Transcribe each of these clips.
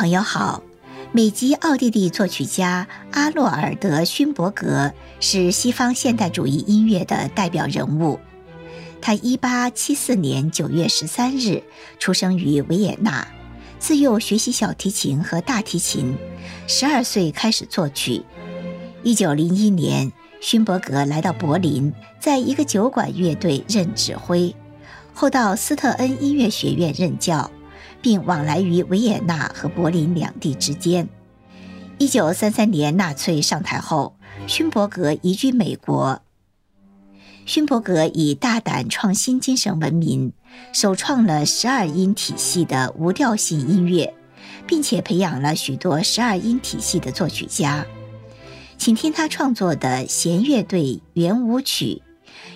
朋友好，美籍奥地利作曲家阿洛尔德·勋伯格是西方现代主义音乐的代表人物。他1874年9月13日出生于维也纳，自幼学习小提琴和大提琴，12岁开始作曲。1901年，勋伯格来到柏林，在一个酒馆乐队任指挥，后到斯特恩音乐学院任教。并往来于维也纳和柏林两地之间。一九三三年，纳粹上台后，勋伯格移居美国。勋伯格以大胆创新精神闻名，首创了十二音体系的无调性音乐，并且培养了许多十二音体系的作曲家。请听他创作的弦乐队圆舞曲，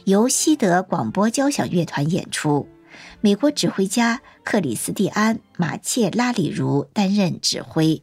由西德广播交响乐团演出。美国指挥家克里斯蒂安·马切拉里茹担任指挥。